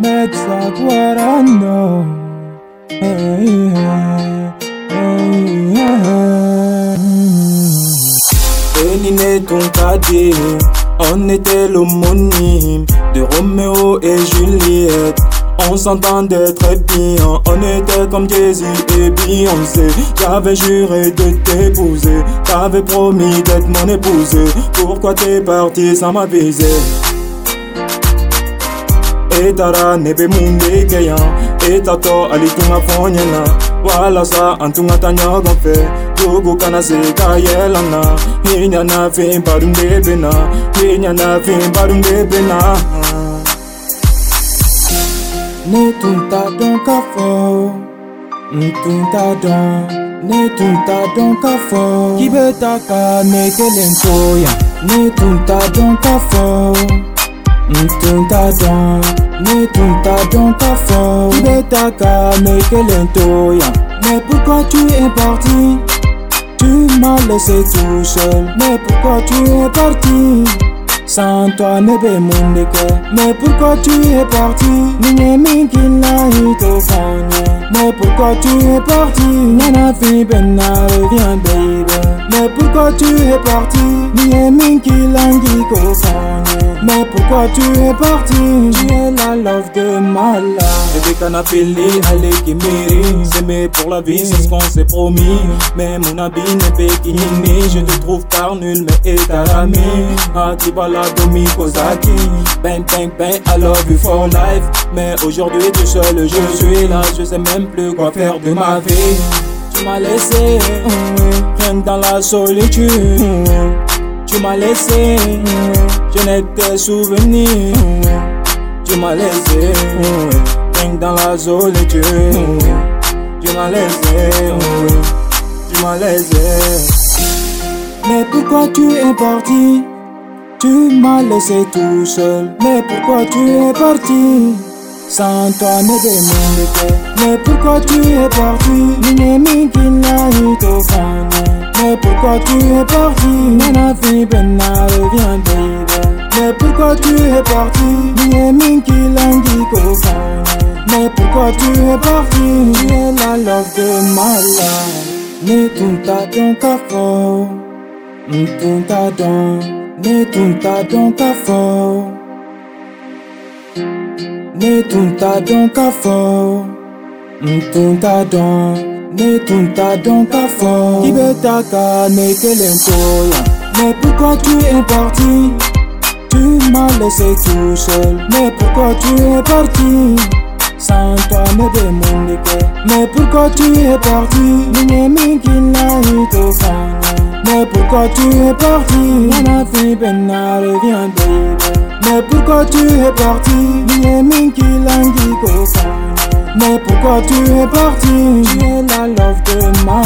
Mezza Guarano. Hey, hey, hey, hey. Béniné ton cadet, on était l'homonyme de Roméo et Juliette. On s'entendait très bien, on était comme Jay-Z et Beyoncé. J'avais juré de t'épouser, t'avais promis d'être mon épouse. Pourquoi t'es parti sans m'aviser? Etara nebe munde keya etato alitunga fonyena walasa antunga ta ɲɔgɔn fɛ jogo kana se ka yɛlɛna i ɲana fin badun de bena i ɲana fin badun de bena ne tun t'a dɔn k'a fɔ n tun t'a dɔn ne tun t'a dɔn k'a fɔ k'i bɛ ta ka ne kelen to yan ne tun t'a dɔn k'a fɔ n tun t'a dɔn ne t'a fɔ k'i bɛ ta ka ne kelen to yan mais pourquoi tu es parti? Tu m'as laissé tout seul mais pourquoi tu es parti? Sans toi ne bɛ mun de mais pourquoi tu es parti? Ni ye min k'i la i t'o fɔ mais pourquoi tu es parti? Ɲɛnafin bɛ na reviens baby. Mais pourquoi tu es parti? Ni ye min k'i la k'i k'o mais pourquoi tu es parti? Tu es la love de ma life. Bébé canapélé allez mérite s'aimer pour la vie c'est ce qu'on s'est promis. Mais mon habit n'est qui je te trouve par nul mais est à l'ami Atibala Domi Kozaki Bang bang bang I love you for life. Mais aujourd'hui tout seul je suis là. Je sais même plus quoi faire de ma vie. Tu m'as laissé rien que dans la solitude Tu m'as laissé. Je n'ai que souvenirs. Tu m'as laissé. Rien dans la solitude. Tu m'as laissé. Tu m'as laissé. Mais pourquoi tu es parti? Tu m'as laissé tout seul. Mais pourquoi tu es parti? Sans toi, ne demande Mais pourquoi tu es parti? Pourquoi tu es parti Nana fi benna reviens baby. Mais pourquoi tu es parti Minemi kilangi ko Mais pourquoi tu es parti es la love de ma life. Ne tunta don kafo Ntunta don, ne tunta don ka fɔ Ne tunta don ka fɔ Ntunta don, ne tunta don ka fɔ bɛ ta ka Mais pourquoi tu es parti? Tu m'as laissé tout seul. Mais pourquoi tu es parti? Sans toi ne bɛ mun de Mais pourquoi tu es parti? Ni ye min k'i la i t'o mais pourquoi tu es parti? Nana fi benna reviens Mais pourquoi tu es parti? Mais pourquoi tu es parti? Es la love de ma